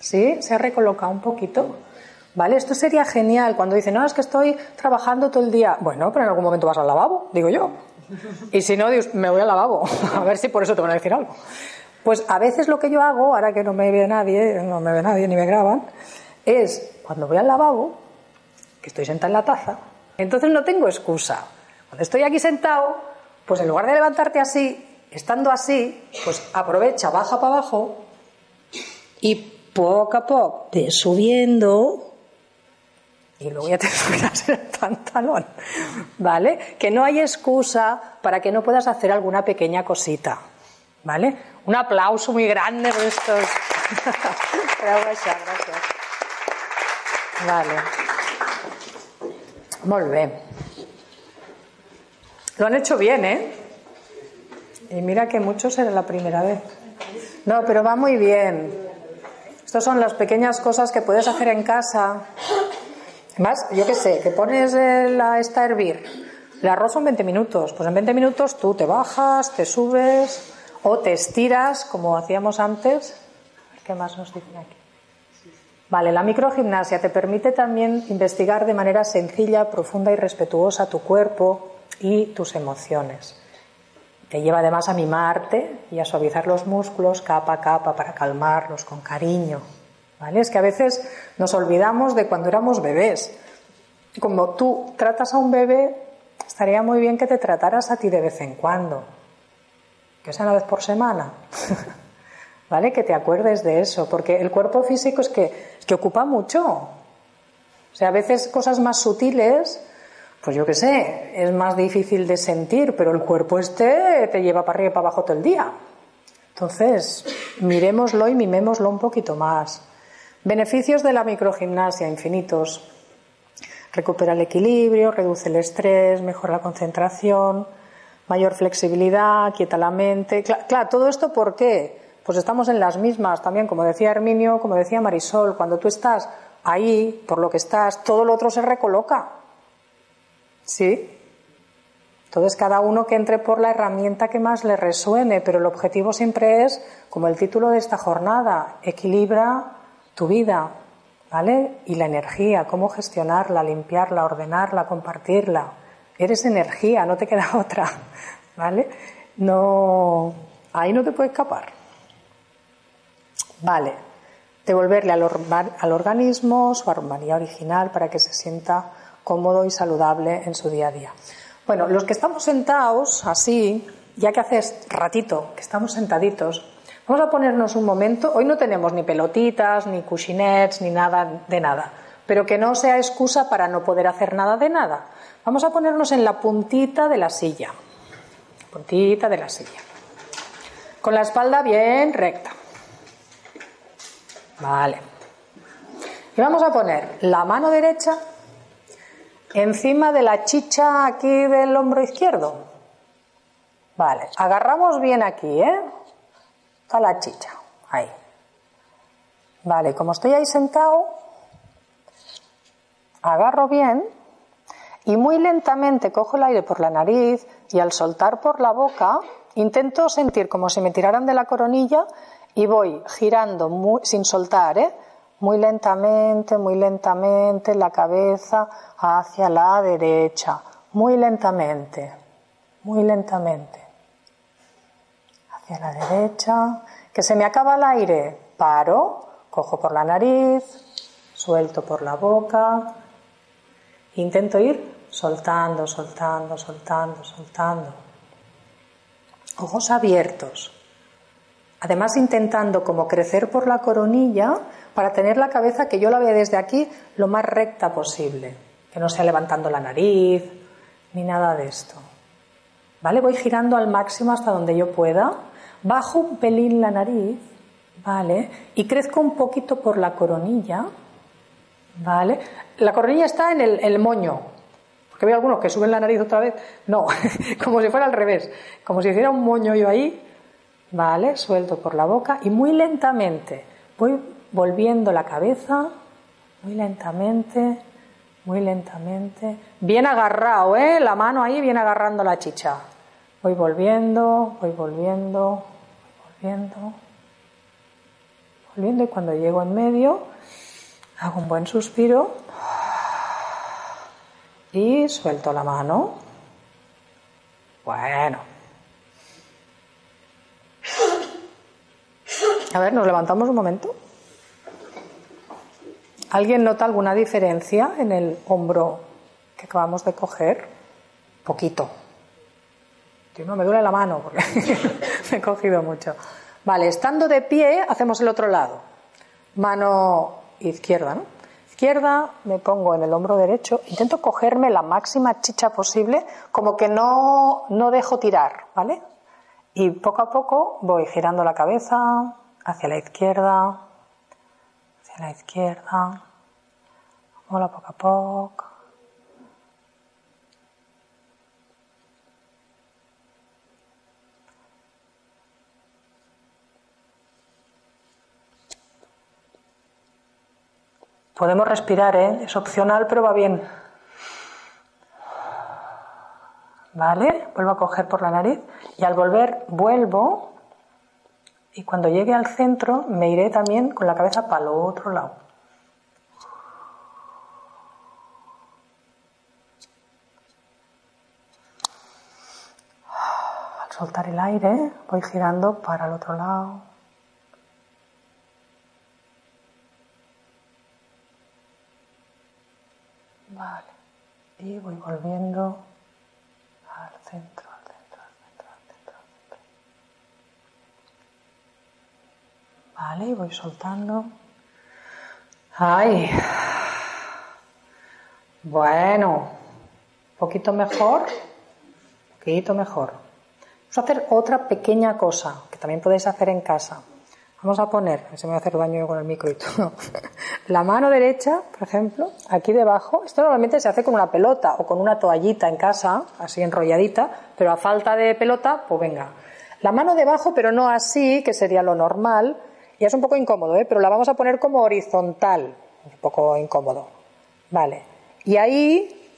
¿Sí? ¿Se ha recolocado un poquito? ¿Vale? Esto sería genial cuando dicen, no, es que estoy trabajando todo el día. Bueno, pero en algún momento vas al lavabo, digo yo. Y si no, me voy al lavabo. A ver si por eso te van a decir algo. Pues a veces lo que yo hago, ahora que no me ve nadie, no me ve nadie ni me graban, es cuando voy al lavabo, que estoy sentada en la taza, entonces no tengo excusa. Cuando estoy aquí sentado, pues en lugar de levantarte así, estando así, pues aprovecha, baja para abajo y poco a poco subiendo y luego ya te subirás el pantalón. ¿Vale? Que no hay excusa para que no puedas hacer alguna pequeña cosita. ¿Vale? Un aplauso muy grande por estos. gracias. Vale. Muy bien. Lo han hecho bien, ¿eh? Y mira que muchos era la primera vez. No, pero va muy bien. Estas son las pequeñas cosas que puedes hacer en casa. Más, yo qué sé, que pones la, esta a hervir El arroz son 20 minutos. Pues en 20 minutos tú te bajas, te subes o te estiras, como hacíamos antes. ¿Qué más nos dicen aquí? Vale, la microgimnasia te permite también investigar de manera sencilla, profunda y respetuosa tu cuerpo y tus emociones. Te lleva además a mimarte y a suavizar los músculos capa a capa para calmarlos con cariño. ¿Vale? Es que a veces nos olvidamos de cuando éramos bebés. Como tú tratas a un bebé, estaría muy bien que te trataras a ti de vez en cuando. Que sea una vez por semana. ¿Vale? Que te acuerdes de eso, porque el cuerpo físico es que, es que ocupa mucho. O sea, a veces cosas más sutiles pues yo qué sé, es más difícil de sentir, pero el cuerpo este te lleva para arriba y para abajo todo el día. Entonces, miremoslo y mimémoslo un poquito más. Beneficios de la microgimnasia, infinitos. Recupera el equilibrio, reduce el estrés, mejora la concentración, mayor flexibilidad, quieta la mente. Claro, todo esto ¿por qué? Pues estamos en las mismas también, como decía Herminio, como decía Marisol, cuando tú estás ahí, por lo que estás, todo lo otro se recoloca. ¿Sí? Entonces, cada uno que entre por la herramienta que más le resuene, pero el objetivo siempre es, como el título de esta jornada, equilibra tu vida, ¿vale? Y la energía, cómo gestionarla, limpiarla, ordenarla, compartirla. Eres energía, no te queda otra, ¿vale? No, ahí no te puedes escapar. Vale, devolverle al, al organismo su armonía original para que se sienta cómodo y saludable en su día a día. Bueno, los que estamos sentados así, ya que hace ratito que estamos sentaditos, vamos a ponernos un momento. Hoy no tenemos ni pelotitas, ni cushinets, ni nada de nada, pero que no sea excusa para no poder hacer nada de nada. Vamos a ponernos en la puntita de la silla. Puntita de la silla. Con la espalda bien recta. Vale. Y vamos a poner la mano derecha encima de la chicha aquí del hombro izquierdo. Vale, agarramos bien aquí, ¿eh? Está la chicha, ahí. Vale, como estoy ahí sentado, agarro bien y muy lentamente cojo el aire por la nariz y al soltar por la boca intento sentir como si me tiraran de la coronilla y voy girando muy, sin soltar, ¿eh? Muy lentamente, muy lentamente la cabeza hacia la derecha, muy lentamente, muy lentamente. Hacia la derecha, que se me acaba el aire, paro, cojo por la nariz, suelto por la boca, intento ir soltando, soltando, soltando, soltando. Ojos abiertos. Además intentando como crecer por la coronilla para tener la cabeza que yo la vea desde aquí lo más recta posible, que no sea levantando la nariz ni nada de esto. ¿Vale? Voy girando al máximo hasta donde yo pueda, bajo un pelín la nariz, ¿vale? Y crezco un poquito por la coronilla, ¿vale? La coronilla está en el, el moño, porque veo algunos que suben la nariz otra vez. No, como si fuera al revés, como si hiciera un moño yo ahí, ¿vale? Suelto por la boca y muy lentamente voy volviendo la cabeza muy lentamente, muy lentamente, bien agarrado, ¿eh? La mano ahí, bien agarrando la chicha. Voy volviendo, voy volviendo, voy volviendo, volviendo y cuando llego en medio hago un buen suspiro y suelto la mano. Bueno. A ver, nos levantamos un momento. ¿Alguien nota alguna diferencia en el hombro que acabamos de coger? Poquito. no me duele la mano porque me he cogido mucho. Vale, estando de pie, hacemos el otro lado. Mano izquierda, ¿no? Izquierda, me pongo en el hombro derecho, intento cogerme la máxima chicha posible, como que no, no dejo tirar, ¿vale? Y poco a poco voy girando la cabeza hacia la izquierda, la izquierda. Mola poco a poco. Podemos respirar, ¿eh? es opcional, pero va bien. ¿Vale? Vuelvo a coger por la nariz y al volver vuelvo y cuando llegue al centro me iré también con la cabeza para el otro lado. Al soltar el aire voy girando para el otro lado. Vale. Y voy volviendo al centro, al centro, al centro, al centro, al centro. Vale, voy soltando. ¡Ay! Bueno, poquito mejor, poquito mejor. Vamos a hacer otra pequeña cosa que también podéis hacer en casa. Vamos a poner, se me va a hacer daño con el micro y todo. La mano derecha, por ejemplo, aquí debajo, esto normalmente se hace con una pelota o con una toallita en casa, así enrolladita, pero a falta de pelota, pues venga. La mano debajo, pero no así, que sería lo normal, y es un poco incómodo, ¿eh? pero la vamos a poner como horizontal, un poco incómodo. Vale. Y ahí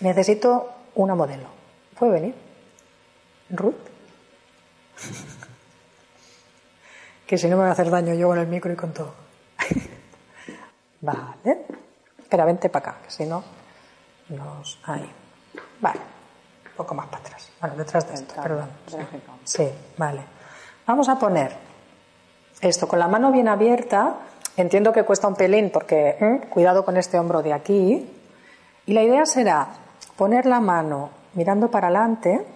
necesito una modelo. ¿Puede venir? Ruth que si no me va a hacer daño yo con el micro y con todo. vale. Espera, vente para acá, que si no nos... Ahí. Vale. Un poco más para atrás. Vale, detrás de esto, perdón. Sí, vale. Vamos a poner esto con la mano bien abierta. Entiendo que cuesta un pelín porque ¿eh? cuidado con este hombro de aquí. Y la idea será poner la mano mirando para adelante.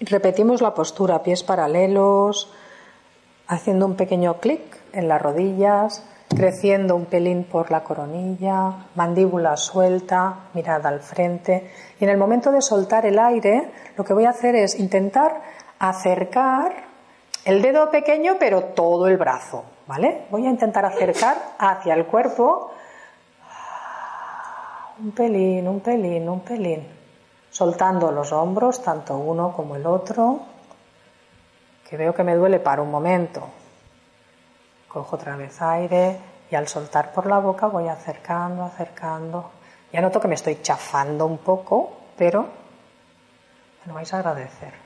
Repetimos la postura, pies paralelos, haciendo un pequeño clic en las rodillas, creciendo un pelín por la coronilla, mandíbula suelta, mirada al frente. Y en el momento de soltar el aire, lo que voy a hacer es intentar acercar el dedo pequeño, pero todo el brazo, ¿vale? Voy a intentar acercar hacia el cuerpo un pelín, un pelín, un pelín, soltando los hombros, tanto uno como el otro, que veo que me duele para un momento. Cojo otra vez aire y al soltar por la boca voy acercando, acercando. Ya noto que me estoy chafando un poco, pero me lo vais a agradecer.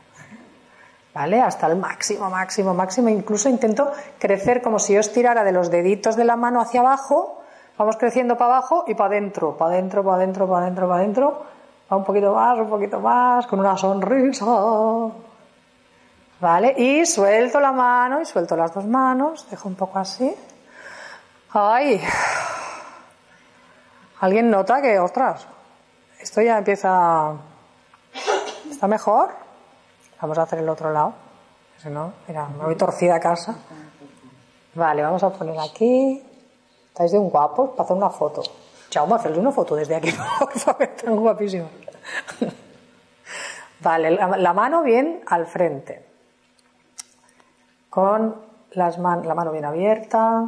¿Vale? Hasta el máximo, máximo, máximo. Incluso intento crecer como si yo estirara de los deditos de la mano hacia abajo. Vamos creciendo para abajo y para adentro, para adentro, para adentro, para adentro, para adentro. Va un poquito más, un poquito más, con una sonrisa. ¿Vale? Y suelto la mano y suelto las dos manos, dejo un poco así. ¡Ay! ¿Alguien nota que, ostras, esto ya empieza... ¿Está mejor? Vamos a hacer el otro lado. Si no, mira, me voy torcida a casa. Vale, vamos a poner aquí. Estáis de un guapo para hacer una foto. Chao, hacerle una foto desde aquí, por favor, están guapísimos. Vale, la mano bien al frente con las la mano bien abierta,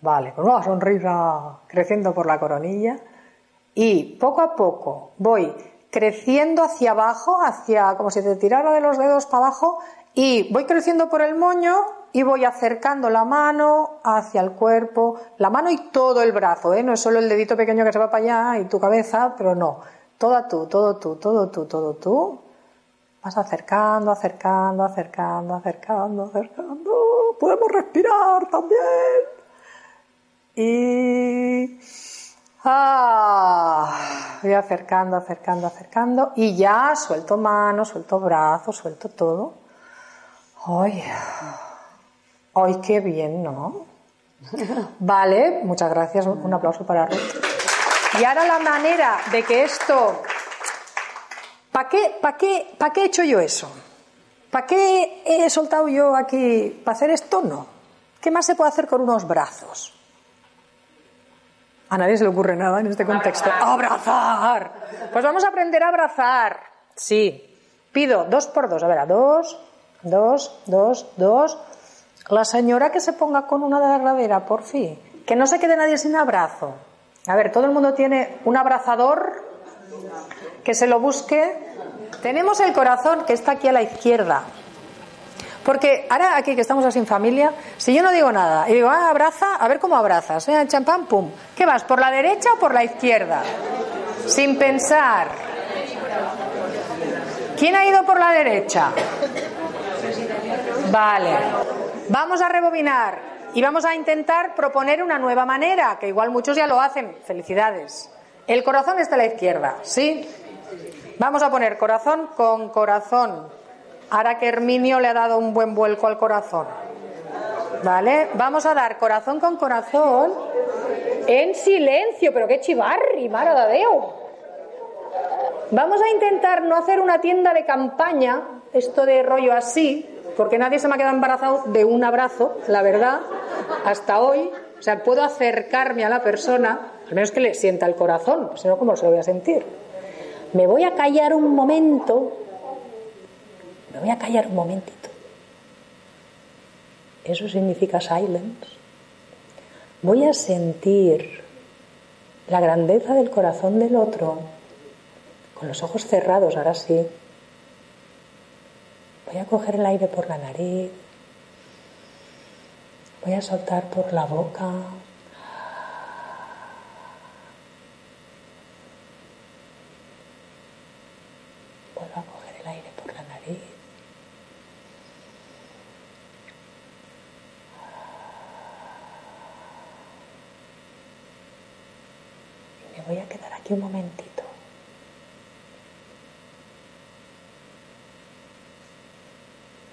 vale, con una sonrisa creciendo por la coronilla y poco a poco voy creciendo hacia abajo, hacia como si te tirara de los dedos para abajo y voy creciendo por el moño y voy acercando la mano hacia el cuerpo, la mano y todo el brazo, ¿eh? no es solo el dedito pequeño que se va para allá y tu cabeza, pero no, toda tú, todo tú, todo tú, todo tú, Vas acercando, acercando, acercando, acercando, acercando. Podemos respirar también. Y ah, voy acercando, acercando, acercando. Y ya suelto manos, suelto brazos, suelto todo. ¡Ay! ¡Ay, qué bien, ¿no? Vale, muchas gracias. Un aplauso para Ruth. Y ahora la manera de que esto ¿Para qué, para qué, para qué he hecho yo eso? ¿Para qué he soltado yo aquí? ¿Para hacer esto? No. ¿Qué más se puede hacer con unos brazos? A nadie se le ocurre nada en este contexto. ¡Abrazar! Pues vamos a aprender a abrazar. Sí. Pido dos por dos. A ver, a dos, dos, dos, dos. La señora que se ponga con una derradera, por fin. Que no se quede nadie sin abrazo. A ver, todo el mundo tiene un abrazador que se lo busque. Tenemos el corazón que está aquí a la izquierda. Porque ahora aquí que estamos así en familia, si yo no digo nada y digo, ah, abraza, a ver cómo abrazas, ¿eh? champán, pum. ¿Qué vas, por la derecha o por la izquierda? Sin pensar. ¿Quién ha ido por la derecha? Vale. Vamos a rebobinar y vamos a intentar proponer una nueva manera, que igual muchos ya lo hacen. Felicidades. El corazón está a la izquierda, ¿sí? Vamos a poner corazón con corazón. Ahora que Herminio le ha dado un buen vuelco al corazón. ¿Vale? Vamos a dar corazón con corazón en silencio, pero qué chivarri, maradadeo. Vamos a intentar no hacer una tienda de campaña, esto de rollo así, porque nadie se me ha quedado embarazado de un abrazo, la verdad, hasta hoy. O sea, puedo acercarme a la persona, al menos que le sienta el corazón, si no, ¿cómo se lo voy a sentir? Me voy a callar un momento, me voy a callar un momentito. Eso significa silence. Voy a sentir la grandeza del corazón del otro con los ojos cerrados, ahora sí. Voy a coger el aire por la nariz. Voy a soltar por la boca. Vuelvo a coger el aire por la nariz. Y me aquí un momentito.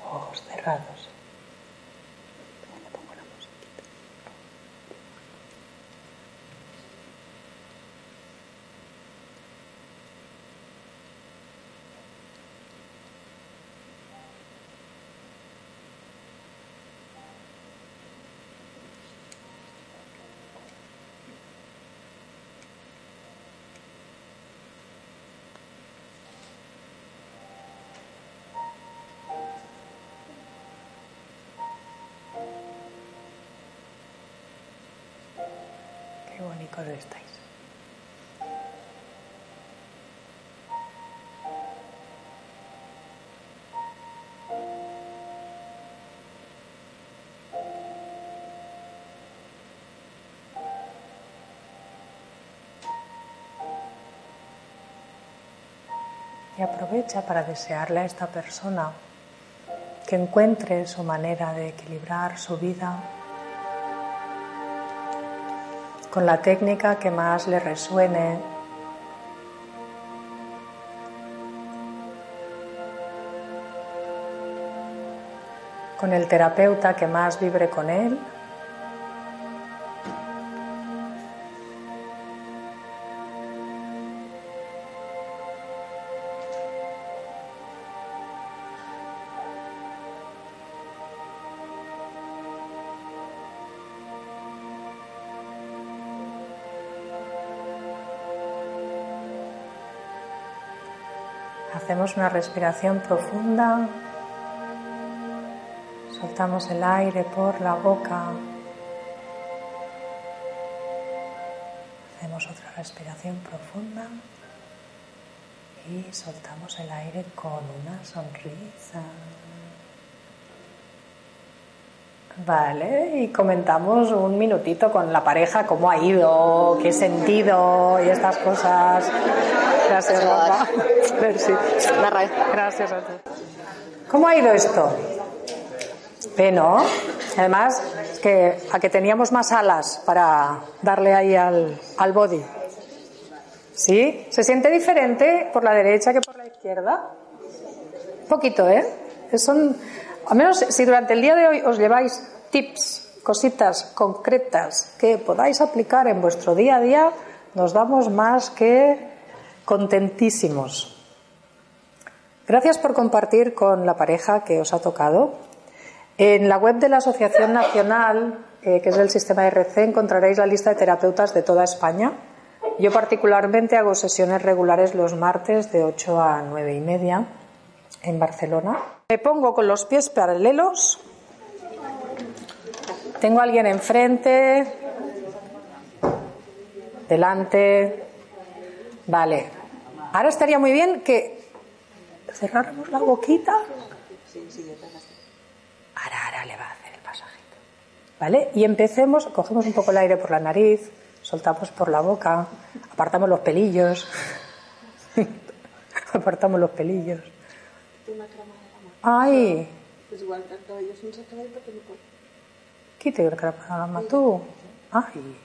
Ojos cerrados. Le pongo la musiquita. Y aprovecha para desearle a esta persona que encuentre su manera de equilibrar su vida con la técnica que más le resuene. Con el terapeuta que más vibre con él. Una respiración profunda. Soltamos el aire por la boca. Hacemos otra respiración profunda. Y soltamos el aire con una sonrisa. Vale, y comentamos un minutito con la pareja cómo ha ido, qué sentido y estas cosas. Gracias, Rafa. Merci. Gracias a ti. ¿Cómo ha ido esto? Bien, ¿no? Además, que a que teníamos más alas para darle ahí al, al body. ¿Sí? ¿Se siente diferente por la derecha que por la izquierda? Un poquito, ¿eh? Son, al menos si durante el día de hoy os lleváis tips, cositas concretas que podáis aplicar en vuestro día a día, nos damos más que contentísimos. Gracias por compartir con la pareja que os ha tocado. En la web de la Asociación Nacional, eh, que es el sistema RC, encontraréis la lista de terapeutas de toda España. Yo particularmente hago sesiones regulares los martes de 8 a 9 y media en Barcelona. Me pongo con los pies paralelos. Tengo a alguien enfrente, delante. Vale. Ahora estaría muy bien que cerráramos la boquita. Ahora, ahora le va a hacer el pasajito. ¿Vale? Y empecemos, cogemos un poco el aire por la nariz, soltamos por la boca, apartamos los pelillos. apartamos los pelillos. Una cremada a la mà. Ai, És igual el cabello sense cabell perquè no pot. qui té el crema a la mà? Tu? Ai.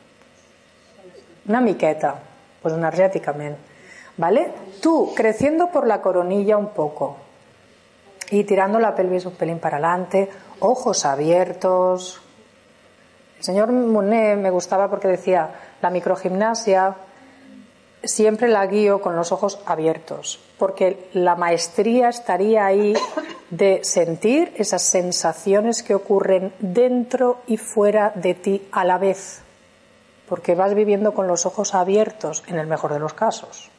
Una miqueta, pues energéticament. ¿Vale? Tú, creciendo por la coronilla un poco y tirando la pelvis un pelín para adelante, ojos abiertos. El señor Monet me gustaba porque decía, la microgimnasia siempre la guío con los ojos abiertos, porque la maestría estaría ahí de sentir esas sensaciones que ocurren dentro y fuera de ti a la vez, porque vas viviendo con los ojos abiertos, en el mejor de los casos.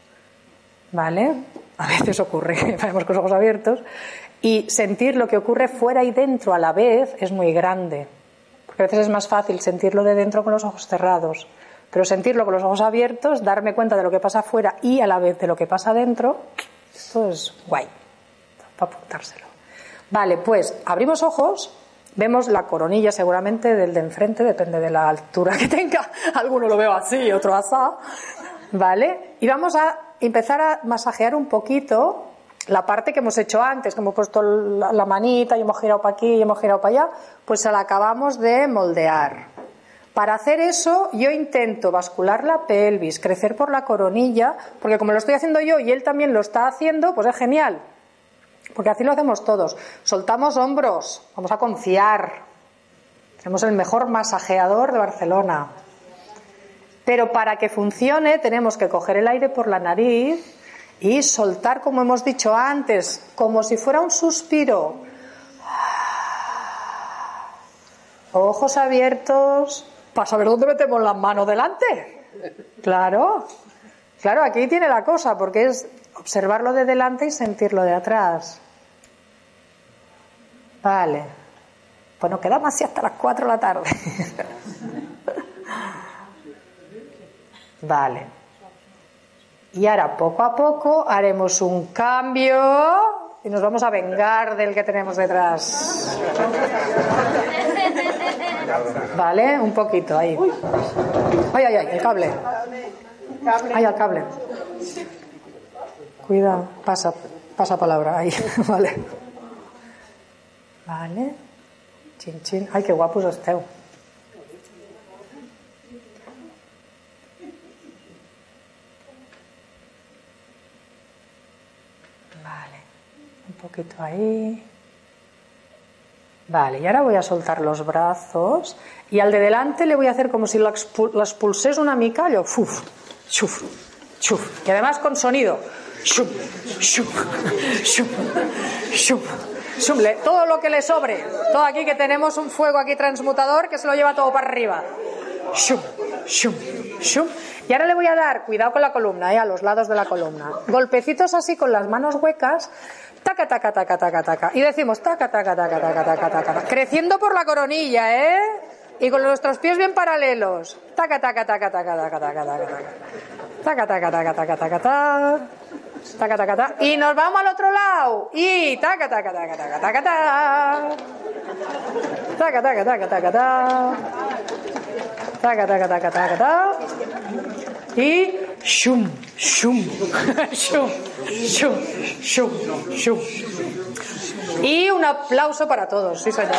¿Vale? A veces ocurre que vamos con los ojos abiertos y sentir lo que ocurre fuera y dentro a la vez es muy grande. Porque a veces es más fácil sentirlo de dentro con los ojos cerrados, pero sentirlo con los ojos abiertos, darme cuenta de lo que pasa afuera y a la vez de lo que pasa dentro, esto es guay, para apuntárselo. Vale, pues abrimos ojos, vemos la coronilla seguramente del de enfrente, depende de la altura que tenga, alguno lo veo así, otro asá, ¿vale? Y vamos a empezar a masajear un poquito la parte que hemos hecho antes, que hemos puesto la, manita y hemos girado para aquí y hemos girado para allá, pues se la acabamos de moldear. Para hacer eso, yo intento bascular la pelvis, crecer por la coronilla, porque como lo estoy haciendo yo y él también lo está haciendo, pues es genial. Porque así lo hacemos todos. Soltamos hombros, vamos a confiar. Tenemos el mejor masajeador de Barcelona. Pero para que funcione tenemos que coger el aire por la nariz y soltar, como hemos dicho antes, como si fuera un suspiro. Ojos abiertos para saber dónde metemos las manos delante. Claro, claro, aquí tiene la cosa, porque es observarlo de delante y sentirlo de atrás. Vale. Pues nos quedamos así hasta las 4 de la tarde. Vale. Y ahora poco a poco haremos un cambio y nos vamos a vengar del que tenemos detrás. Vale, un poquito ahí. Ay, ay, ay, el cable. Ay, el cable. Cuidado, pasa, pasa palabra ahí, vale. Vale. Chin, chin. Ay, qué guapos esteu. Vale. Un poquito ahí. Vale, y ahora voy a soltar los brazos y al de delante le voy a hacer como si lo expu- lo expulsés una mica, yo, fuf, chuf, chuf, y además con sonido. Shup, shup, shup, shup. Le- todo lo que le sobre. Todo aquí que tenemos un fuego aquí transmutador que se lo lleva todo para arriba. Shup, shup, shup. Y ahora le voy a dar, cuidado con la columna, eh, a los lados de la columna. Golpecitos así con las manos huecas. Taca, taca, taca, taca, taca. Y decimos taca, taca, taca, taca, taca, taca, taca. Creciendo por la coronilla, ¿eh? Y con nuestros pies bien paralelos. Taca, taca, taca, taca, taca, taca, taca, taca. Taca, taca, taca, taca, taca, taca. Taca, taca, taca. Y nos vamos al otro lado. Y taca, taca, taca, taca, taca, taca. Taca, taca, taca, taca, taca. Taca, taca, taca, taca, taca. Y shum, shum, shum, shum, shum, shum. Y un aplauso para todos, sí señor.